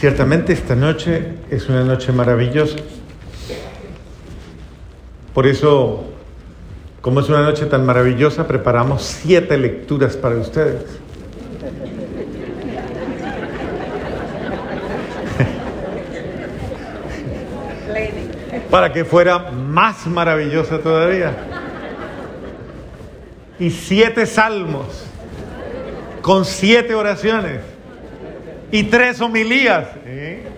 Ciertamente esta noche es una noche maravillosa. Por eso, como es una noche tan maravillosa, preparamos siete lecturas para ustedes. para que fuera más maravillosa todavía. Y siete salmos, con siete oraciones y tres homilías. ¿eh?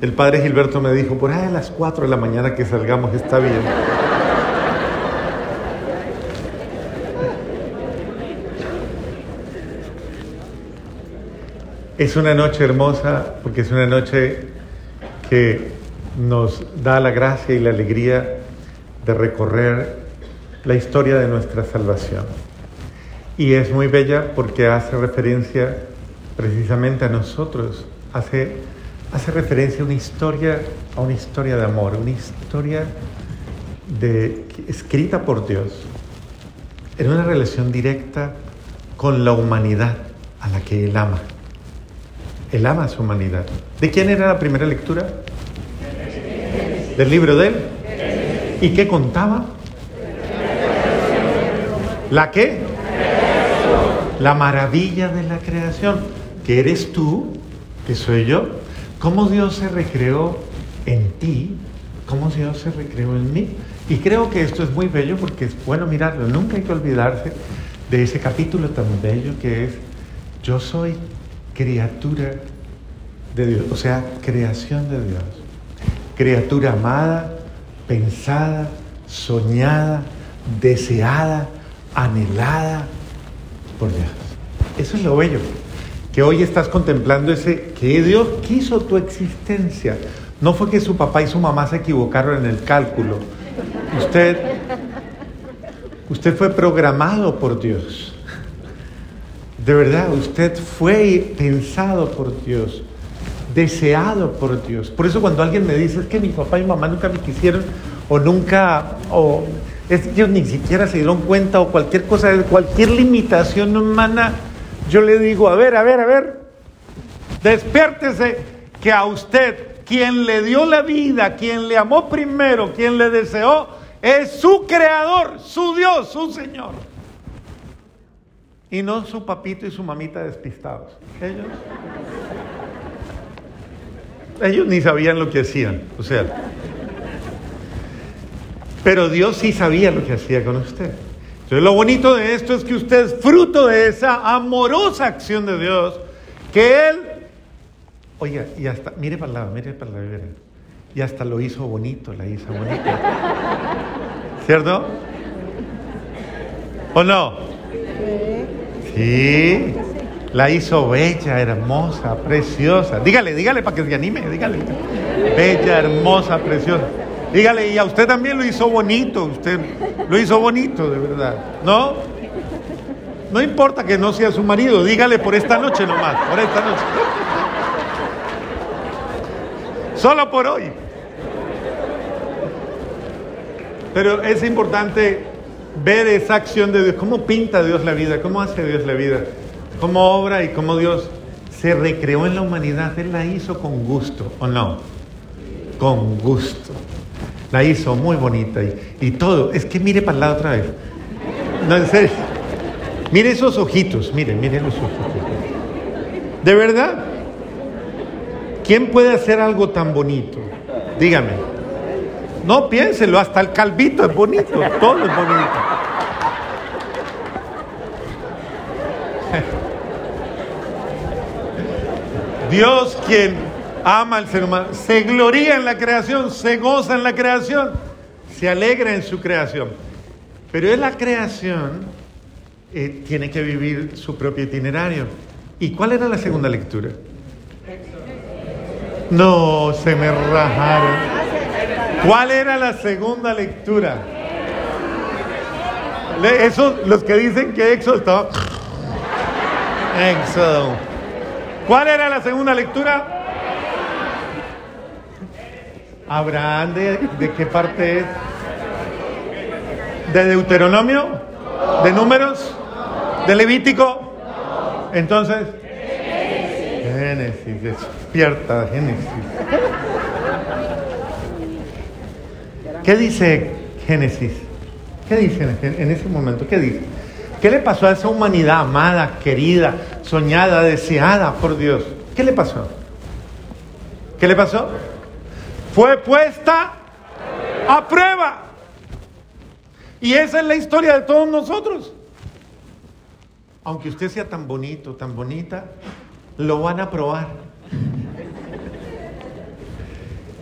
El padre Gilberto me dijo, por ahí a las cuatro de la mañana que salgamos está bien. Es una noche hermosa porque es una noche que nos da la gracia y la alegría de recorrer la historia de nuestra salvación. Y es muy bella porque hace referencia precisamente a nosotros, hace, hace referencia a una historia, a una historia de amor, una historia de, escrita por Dios en una relación directa con la humanidad a la que Él ama. Él ama a su humanidad. ¿De quién era la primera lectura? Del libro de él. ¿Y qué contaba? ¿La qué? La maravilla de la creación. Que eres tú, que soy yo. Cómo Dios se recreó en ti, cómo Dios se recreó en mí. Y creo que esto es muy bello porque es bueno mirarlo. Nunca hay que olvidarse de ese capítulo tan bello que es yo soy criatura de Dios, o sea, creación de Dios. Criatura amada, pensada, soñada, deseada, anhelada por Dios. Eso es lo bello, que hoy estás contemplando ese que Dios quiso tu existencia. No fue que su papá y su mamá se equivocaron en el cálculo. Usted, usted fue programado por Dios. De verdad, usted fue pensado por Dios, deseado por Dios. Por eso cuando alguien me dice, es que mi papá y mamá nunca me quisieron, o nunca, o es que ellos ni siquiera se dieron cuenta, o cualquier cosa, cualquier limitación humana, yo le digo, a ver, a ver, a ver, despiértese que a usted, quien le dio la vida, quien le amó primero, quien le deseó, es su creador, su Dios, su Señor. Y no su papito y su mamita despistados. Ellos. Ellos ni sabían lo que hacían. O sea. Pero Dios sí sabía lo que hacía con usted. Entonces lo bonito de esto es que usted es fruto de esa amorosa acción de Dios que Él, oiga, y hasta, mire para el lado, mire para el y hasta lo hizo bonito, la hizo bonita. ¿Cierto? ¿O no? Sí, la hizo bella, hermosa, preciosa. Dígale, dígale para que se anime, dígale. Bella, hermosa, preciosa. Dígale, y a usted también lo hizo bonito, usted lo hizo bonito, de verdad. ¿No? No importa que no sea su marido, dígale por esta noche nomás, por esta noche. Solo por hoy. Pero es importante ver esa acción de Dios, cómo pinta Dios la vida, cómo hace Dios la vida, cómo obra y cómo Dios se recreó en la humanidad. Él la hizo con gusto, ¿o no? Con gusto. La hizo muy bonita y, todo. Es que mire para el lado otra vez. No, en. Mire esos ojitos, mire, mire los ojitos. ¿De verdad? ¿Quién puede hacer algo tan bonito? Dígame. No, piénselo, hasta el calvito es bonito, todo es bonito. Dios quien ama al ser humano, se gloria en la creación, se goza en la creación, se alegra en su creación. Pero en la creación eh, tiene que vivir su propio itinerario. ¿Y cuál era la segunda lectura? No, se me rajaron. ¿Cuál era la segunda lectura? Esos, los que dicen que Éxodo estaba. Éxodo. ¿Cuál era la segunda lectura? Abraham, ¿de, qué parte es? ¿De Deuteronomio? ¿De números? ¿De Levítico? Entonces, Génesis, despierta Génesis. ¿Qué dice Génesis? ¿Qué dice en ese momento? ¿Qué dice? ¿Qué le pasó a esa humanidad amada, querida, soñada, deseada por Dios? ¿Qué le pasó? ¿Qué le pasó? Fue puesta a prueba. Y esa es la historia de todos nosotros. Aunque usted sea tan bonito, tan bonita, lo van a probar.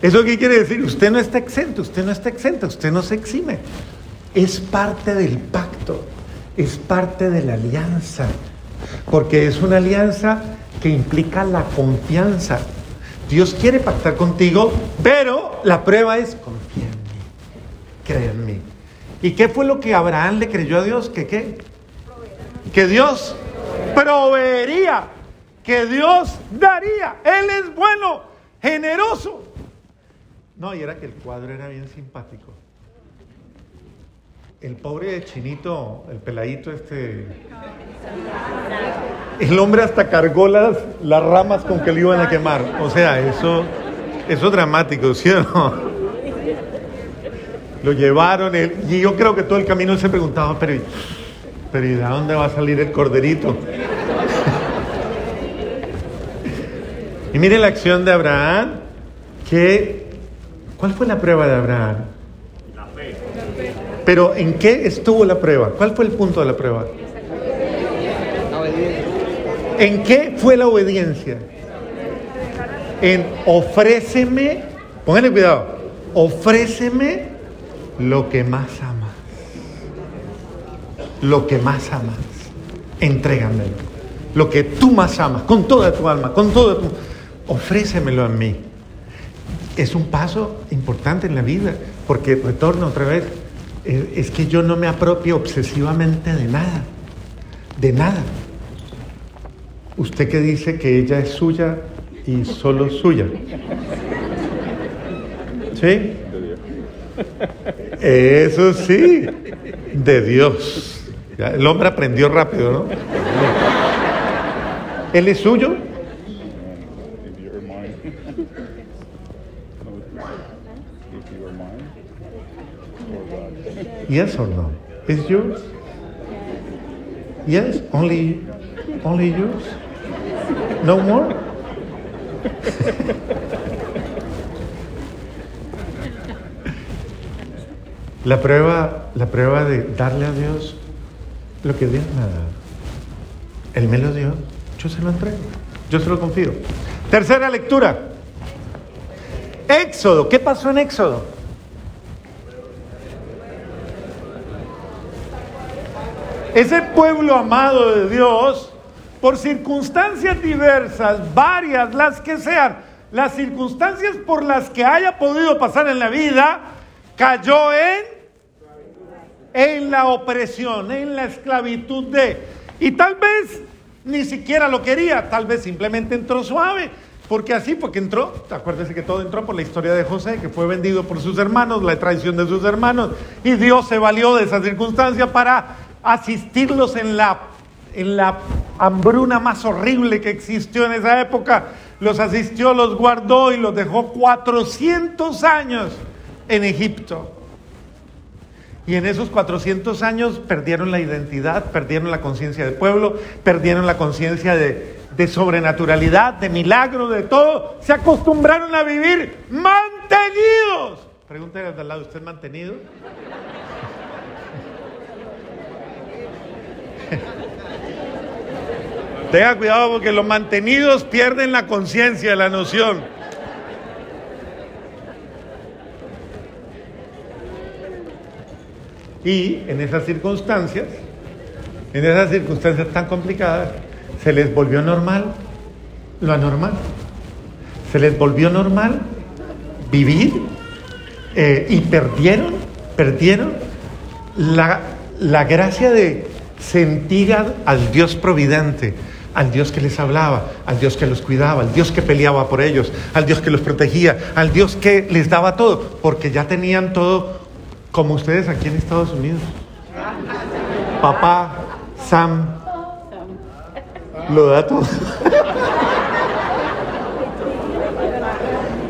¿Eso qué quiere decir? Usted no está exento, usted no está exento, usted no se exime. Es parte del pacto, es parte de la alianza, porque es una alianza que implica la confianza. Dios quiere pactar contigo, pero la prueba es confía en mí, créanme. ¿Y qué fue lo que Abraham le creyó a Dios? ¿Que qué? Que Dios proveería, que Dios daría. Él es bueno, generoso. No, y era que el cuadro era bien simpático. El pobre chinito, el peladito este... El hombre hasta cargó las, ramas con que le iban a quemar. O sea, eso, eso es dramático, ¿sí o no? Lo llevaron, y yo creo que todo el camino se preguntaba, pero, pero ¿y de dónde va a salir el corderito? y mire la acción de Abraham, que ¿Cuál fue la prueba de Abraham? Pero ¿en qué estuvo la prueba? ¿Cuál fue el punto de la prueba? ¿En qué fue la obediencia? En ofréceme, pónganle cuidado, ofréceme lo que más amas. Lo que más amas. Entrégamelo. Lo que tú más amas, con toda tu alma, con todo tu... Ofrécemelo a mí es un paso importante en la vida, porque retorno otra vez, es, que yo no me apropio obsesivamente de nada, de nada. Usted que dice que ella es suya y solo suya. ¿Sí? Eso sí, de Dios. el hombre aprendió rápido, ¿no? Él es suyo Yes or no? Is yours? Yes, only, only yours. No more. La prueba, la prueba de darle a Dios lo que Dios me ha dado. Él me lo dio, yo se lo entrego, yo se lo confío. Tercera lectura. Éxodo. ¿Qué pasó en Éxodo? Ese pueblo amado de Dios, por circunstancias diversas, varias, las que sean, las circunstancias por las que haya podido pasar en la vida, cayó en, en la opresión, en la esclavitud de... Y tal vez ni siquiera lo quería, tal vez simplemente entró suave. Porque así, porque entró, acuérdese que todo entró por la historia de José, que fue vendido por sus hermanos, la traición de sus hermanos, y Dios se valió de esa circunstancia para asistirlos en la, en la hambruna más horrible que existió en esa época. Los asistió, los guardó y los dejó 400 años en Egipto. Y en esos 400 años perdieron la identidad, perdieron la conciencia del pueblo, perdieron la conciencia de, de, sobrenaturalidad, de milagro, de todo. Se acostumbraron a vivir mantenidos. Pregúntale al lado, ¿usted es mantenido? Tenga cuidado porque los mantenidos pierden la conciencia, la noción. Y en esas circunstancias, en esas circunstancias tan complicadas, se les volvió normal lo anormal. Se les volvió normal vivir eh, y perdieron, perdieron la, la gracia de sentir al Dios providente, al Dios que les hablaba, al Dios que los cuidaba, al Dios que peleaba por ellos, al Dios que los protegía, al Dios que les daba todo, porque ya tenían todo como ustedes aquí en Estados Unidos. Papá, Sam, Lo da todo.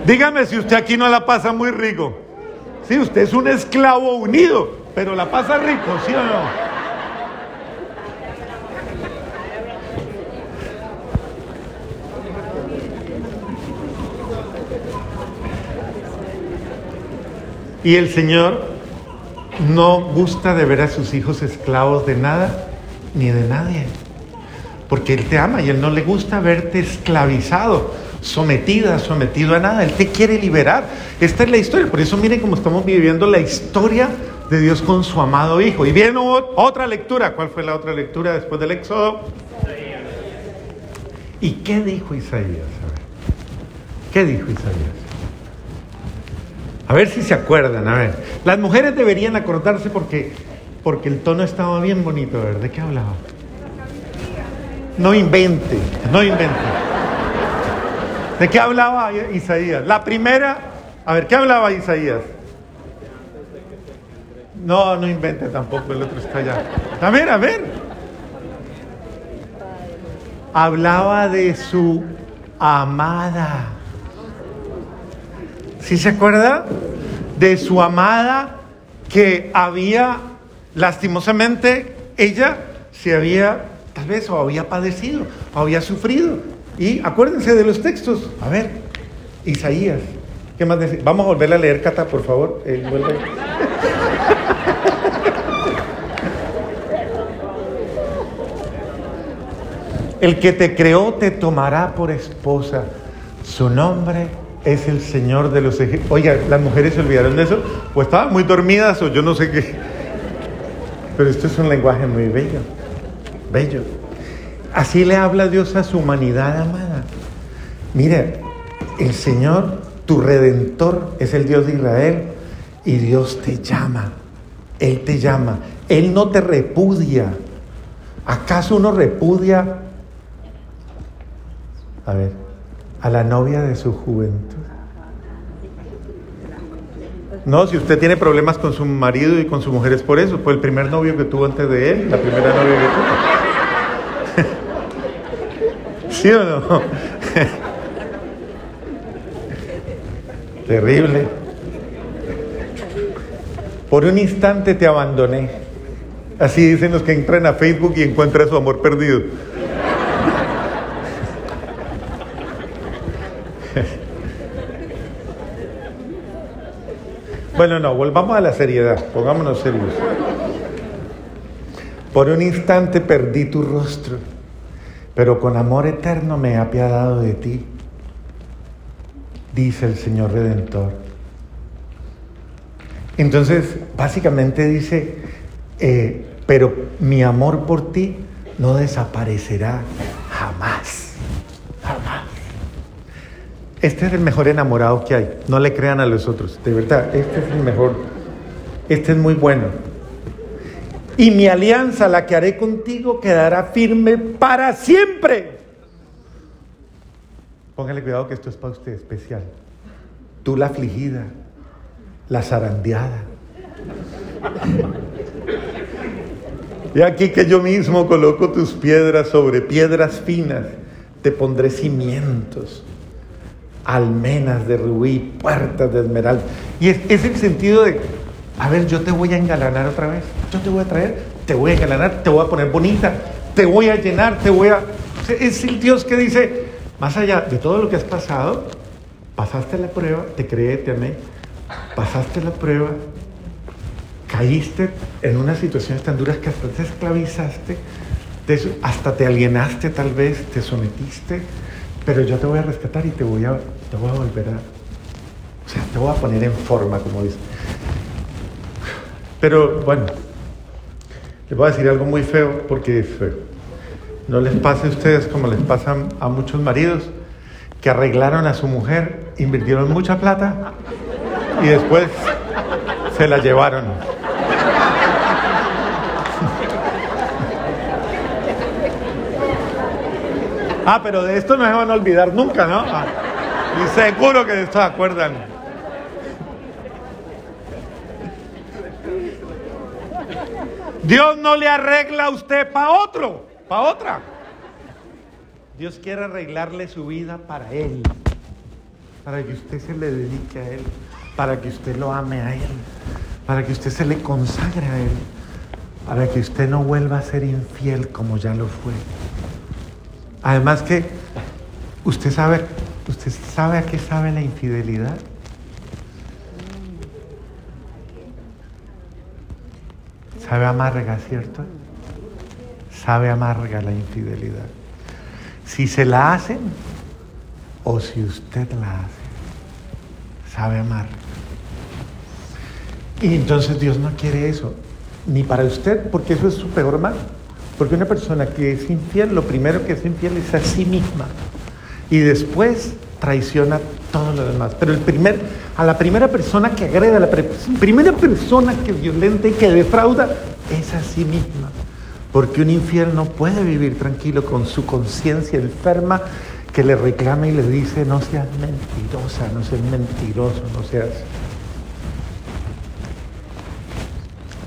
Dígame si usted aquí no la pasa muy rico. Sí, usted es un esclavo unido, pero la pasa rico, ¿sí o no? Y el Señor no gusta de ver a sus hijos esclavos de nada ni de nadie. Porque Él te ama y Él no le gusta verte esclavizado, sometida, sometido a nada. Él te quiere liberar. Esta es la historia. Por eso miren cómo estamos viviendo la historia de Dios con su amado Hijo. Y viene otra lectura. ¿Cuál fue la otra lectura después del Éxodo? ¿Y qué dijo Isaías? ¿Qué dijo Isaías? A ver si se acuerdan, a ver. Las mujeres deberían acordarse porque, porque el tono estaba bien bonito, a ver, ¿de qué hablaba? No invente, no invente. ¿De qué hablaba Isaías? La primera, a ver, ¿qué hablaba Isaías? No, no invente tampoco, el otro está allá. A ver, a ver. Hablaba de su amada. ¿Sí se acuerda? De su amada que había, lastimosamente, ella se había, tal vez, o había padecido, o había sufrido. Y acuérdense de los textos. A ver, Isaías. ¿Qué más decir? Vamos a volver a leer, Cata, por favor. El que te creó te tomará por esposa. Su nombre es el Señor de los ejércitos. Oiga, las mujeres se olvidaron de eso, o estaban muy dormidas, o yo no sé qué. Pero esto es un lenguaje muy bello, bello. Así le habla Dios a su humanidad amada. Mire, el Señor, tu redentor, es el Dios de Israel, y Dios te llama. Él te llama. Él no te repudia. ¿Acaso uno repudia? A ver a la novia de su juventud. No, si usted tiene problemas con su marido y con su mujer es por eso. Fue el primer novio que tuvo antes de él, la primera novia que tuvo. ¿Sí o no? Terrible. Por un instante te abandoné. Así dicen los que entran a Facebook y encuentran su amor perdido. Bueno, no, volvamos a la seriedad, pongámonos serios. Por un instante perdí tu rostro, pero con amor eterno me he apiadado de ti, dice el Señor Redentor. Entonces, básicamente dice, eh, pero mi amor por ti no desaparecerá jamás, jamás. Este es el mejor enamorado que hay. No le crean a los otros. De verdad, este es el mejor. Este es muy bueno. Y mi alianza, la que haré contigo, quedará firme para siempre. Póngale cuidado que esto es para usted especial. Tú la afligida, la zarandeada. Y aquí que yo mismo coloco tus piedras sobre piedras finas, te pondré cimientos almenas de rubí, puertas de esmeralda. Y es, el sentido de, a ver, yo te voy a engalanar otra vez, yo te voy a traer, te voy a engalanar, te voy a poner bonita, te voy a llenar, te voy a... Es el Dios que dice, más allá de todo lo que has pasado, pasaste la prueba, te creé, te amé, pasaste la prueba, caíste en unas situaciones tan duras que hasta te esclavizaste, hasta te alienaste tal vez, te sometiste, pero yo te voy a rescatar y te voy a, te voy a volver a, o sea, te voy a poner en forma, como dice. Pero bueno, les voy a decir algo muy feo porque es feo. No les pase a ustedes como les pasa a muchos maridos que arreglaron a su mujer, invirtieron mucha plata y después se la llevaron. Ah, pero de esto no se van a olvidar nunca, ¿no? Ah, y seguro que de esto acuerdan. Dios no le arregla a usted para otro, para otra. Dios quiere arreglarle su vida para Él, para que usted se le dedique a Él, para que usted lo ame a Él, para que usted se le consagre a Él, para que usted no vuelva a ser infiel como ya lo fue. Además que usted sabe, sabe a qué sabe la infidelidad. Sabe amarga, ¿cierto? Sabe amarga la infidelidad. Si se la hacen o si usted la hace, sabe amarga. Y entonces Dios no quiere eso, ni para usted, porque eso es su peor mal. Porque una persona que es infiel, lo primero que es infiel es a sí misma. Y después traiciona todo lo demás. Pero el primer, a la primera persona que agrede, a la primera persona que violenta y que defrauda, es a sí misma. Porque un infiel no puede vivir tranquilo con su conciencia enferma que le reclama y le dice, no seas mentirosa, no seas mentiroso, no seas...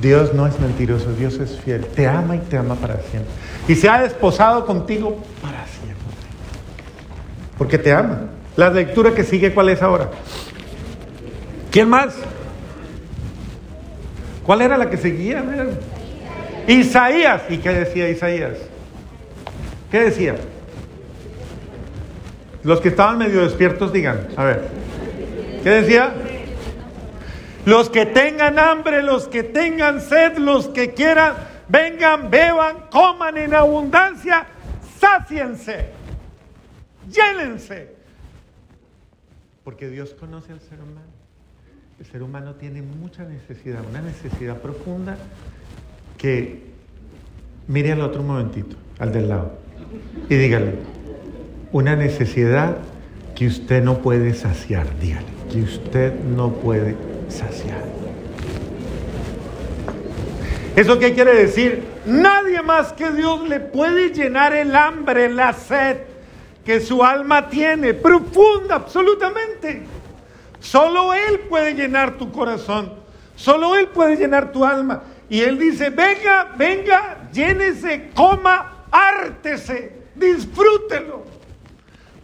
Dios no es mentiroso, Dios es fiel, te ama y te ama para siempre. Y se ha desposado contigo para siempre. Porque te ama. La lectura que sigue, ¿cuál es ahora? ¿Quién más? ¿Cuál era la que seguía? Isaías. ¿Y qué decía Isaías? ¿Qué decía? Los que estaban medio despiertos digan, a ver, ¿qué decía? Los que tengan hambre, los que tengan sed, los que quieran, vengan, beban, coman en abundancia, sáciense, llénense. Porque Dios conoce al ser humano. El ser humano tiene mucha necesidad, una necesidad profunda que mire al otro momentito, al del lado, y dígale, una necesidad que usted no puede saciar, dígale, que usted no puede saciar. ¿Eso qué quiere decir? Nadie más que Dios le puede llenar el hambre, la sed que su alma tiene, profunda, absolutamente. Solo Él puede llenar tu corazón, solo Él puede llenar tu alma. Y Él dice, venga, venga, llénese, coma, ártese, disfrútelo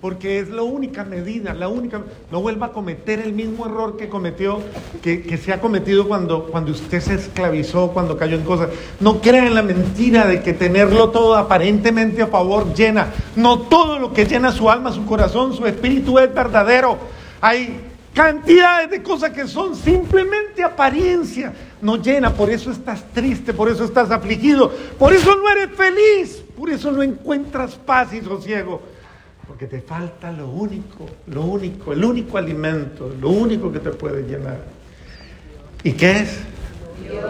porque es la única medida, la única, no vuelva a cometer el mismo error que cometió, que, se ha cometido cuando, cuando usted se esclavizó, cuando cayó en cosas. No crea en la mentira de que tenerlo todo aparentemente a favor llena. No todo lo que llena su alma, su corazón, su espíritu es verdadero. Hay cantidades de cosas que son simplemente apariencia. No llena, por eso estás triste, por eso estás afligido, por eso no eres feliz, por eso no encuentras paz y sosiego porque te falta lo único, lo único, el único alimento, lo único que te puede llenar. ¿Y qué es? Dios.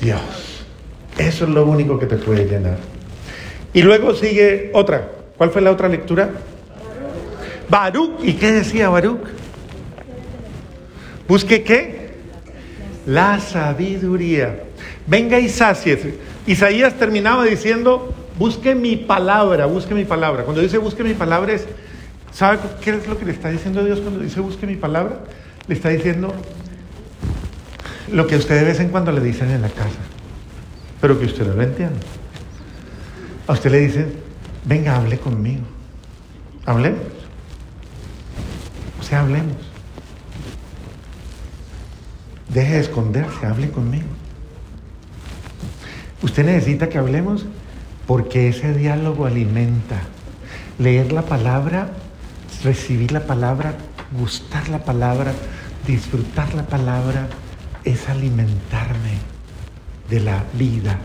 Dios. Eso es lo único que te puede llenar. Y luego sigue otra. ¿Cuál fue la otra lectura? Baruch. ¿Y qué decía Baruch? Busque qué? La sabiduría. Venga y. Isaías terminaba diciendo, Busque mi palabra, busque mi palabra. Cuando dice busque mi palabra es, ¿sabe qué es lo que le está diciendo Dios cuando dice busque mi palabra? Le está diciendo lo que usted de vez en cuando le dicen en la casa, pero que usted lo entiende. A usted le dicen, venga, hable conmigo. Hablemos. O sea, hablemos. Deje de esconderse, hable conmigo. Usted necesita que hablemos porque ese diálogo alimenta. Leer la palabra, recibir la palabra, gustar la palabra, disfrutar la palabra, es alimentarme de la vida.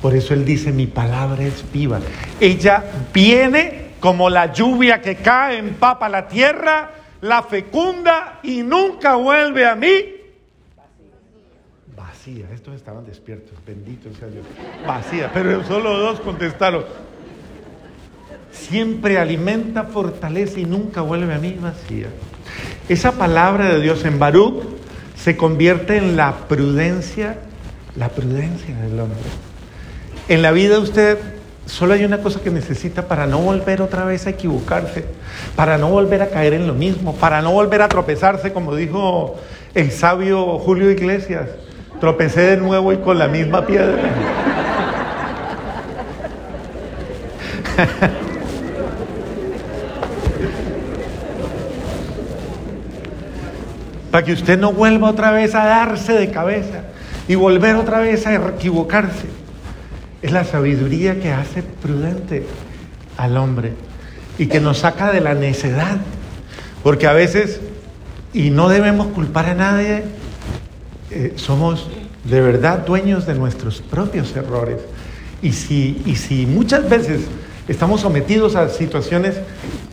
Por eso Él dice, mi palabra es viva. Ella viene como la lluvia que cae, empapa la tierra, la fecunda y nunca vuelve a mí vacía. Estos estaban despiertos, bendito sea Dios. Vacía, pero solo dos contestaron. Siempre alimenta, fortalece y nunca vuelve a mí vacía. Esa palabra de Dios en Baruch se convierte en la prudencia, la prudencia del hombre. En la vida usted solo hay una cosa que necesita para no volver otra vez a equivocarse, para no volver a caer en lo mismo, para no volver a tropezarse, como dijo el sabio Julio Iglesias. Tropecé de nuevo y con la misma piedra. Para que usted no vuelva otra vez a darse de cabeza y volver otra vez a equivocarse. Es la sabiduría que hace prudente al hombre y que nos saca de la necedad. Porque a veces, y no debemos culpar a nadie eh, somos de verdad dueños de nuestros propios errores. Y si, y si muchas veces estamos sometidos a situaciones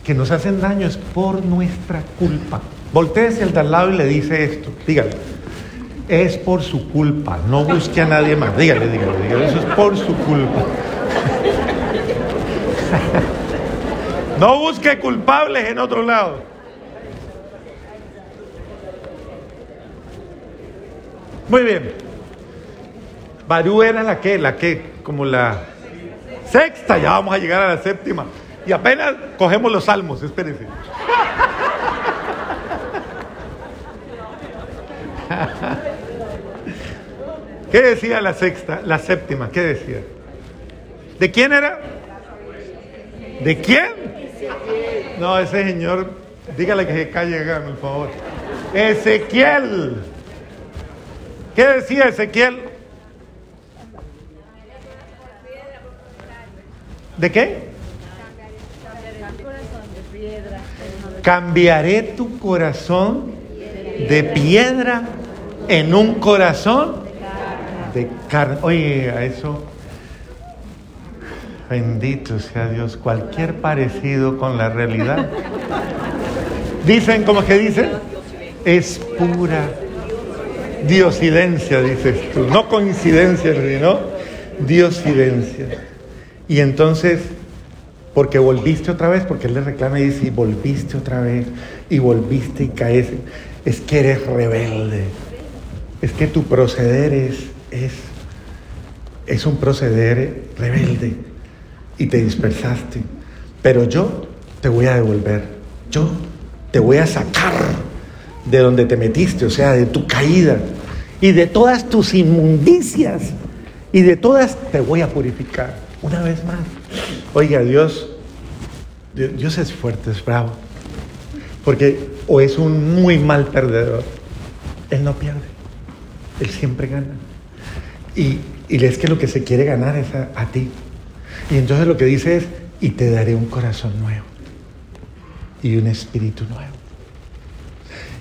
que nos hacen daño es por nuestra culpa. Voltéese al de al lado y le dice esto. Dígale, es por su culpa. No busque a nadie más. Dígale, dígale, dígale. Eso es por su culpa. No busque culpables en otro lado. Muy bien. Barú era la que, la que, como la sexta, ya vamos a llegar a la séptima. Y apenas cogemos los salmos, espérense. ¿Qué decía la sexta, la séptima? ¿Qué decía? ¿De quién era? ¿De quién? No, ese señor, dígale que se calle acá, por favor. Ezequiel. ¿Qué decía Ezequiel? ¿De qué? Cambiaré tu corazón de piedra en un corazón de carne. Oye, a eso, bendito sea Dios, cualquier parecido con la realidad. Dicen, como que dicen, es pura diosidencia, dices tú, no coincidencia, sino diosidencia. Y entonces porque volviste otra vez, porque él le reclama y dice, y volviste otra vez, y volviste y caes. Es que eres rebelde. Es que tu proceder es, es, es un proceder rebelde. Y te dispersaste. Pero yo te voy a devolver. Yo te voy a sacar de donde te metiste, o sea, de tu caída. Y de todas tus inmundicias. Y de todas te voy a purificar. Una vez más. Oiga, Dios, Dios es fuerte, es bravo. Porque o es un muy mal perdedor. Él no pierde. Él siempre gana. Y, y es que lo que se quiere ganar es a, a ti. Y entonces lo que dice es, y te daré un corazón nuevo. Y un espíritu nuevo.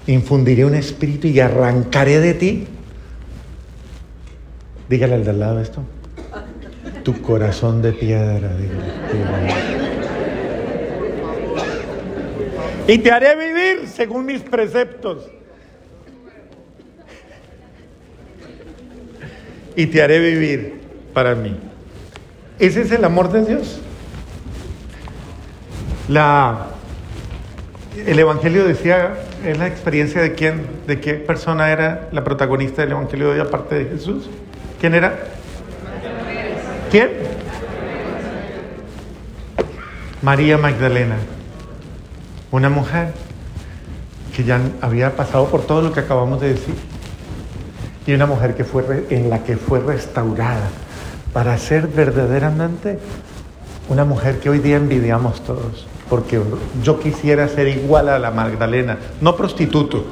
Infundiré un espíritu y arrancaré de ti. Dígale al de al lado esto tu corazón de piedra. Y te haré vivir según mis preceptos. Y te haré vivir para mí. Ese es el amor de Dios. La, el Evangelio decía, es la experiencia de quién, de qué persona era la protagonista del Evangelio de hoy aparte de Jesús. ¿Quién era? ¿Quién? María Magdalena, una mujer que ya había pasado por todo lo que acabamos de decir y una mujer que fue en la que fue restaurada para ser verdaderamente una mujer que hoy día envidiamos todos, porque yo quisiera ser igual a la Magdalena, no prostituto.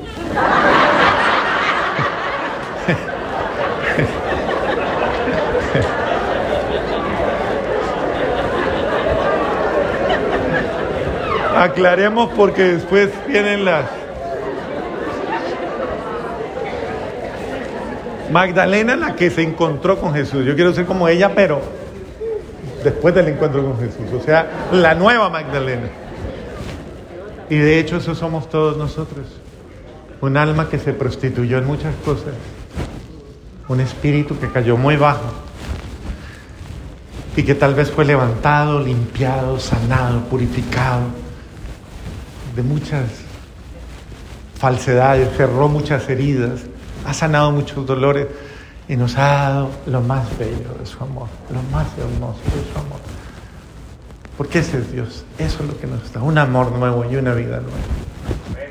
Aclaremos porque después vienen las... Magdalena la que se encontró con Jesús. Yo quiero ser como ella, pero después del encuentro con Jesús. O sea, la nueva Magdalena. Y de hecho eso somos todos nosotros. Un alma que se prostituyó en muchas cosas. Un espíritu que cayó muy bajo. Y que tal vez fue levantado, limpiado, sanado, purificado de muchas falsedades, cerró muchas heridas, ha sanado muchos dolores y nos ha dado lo más bello de su amor, lo más hermoso de su amor. Porque ese es Dios, eso es lo que nos da, un amor nuevo y una vida nueva.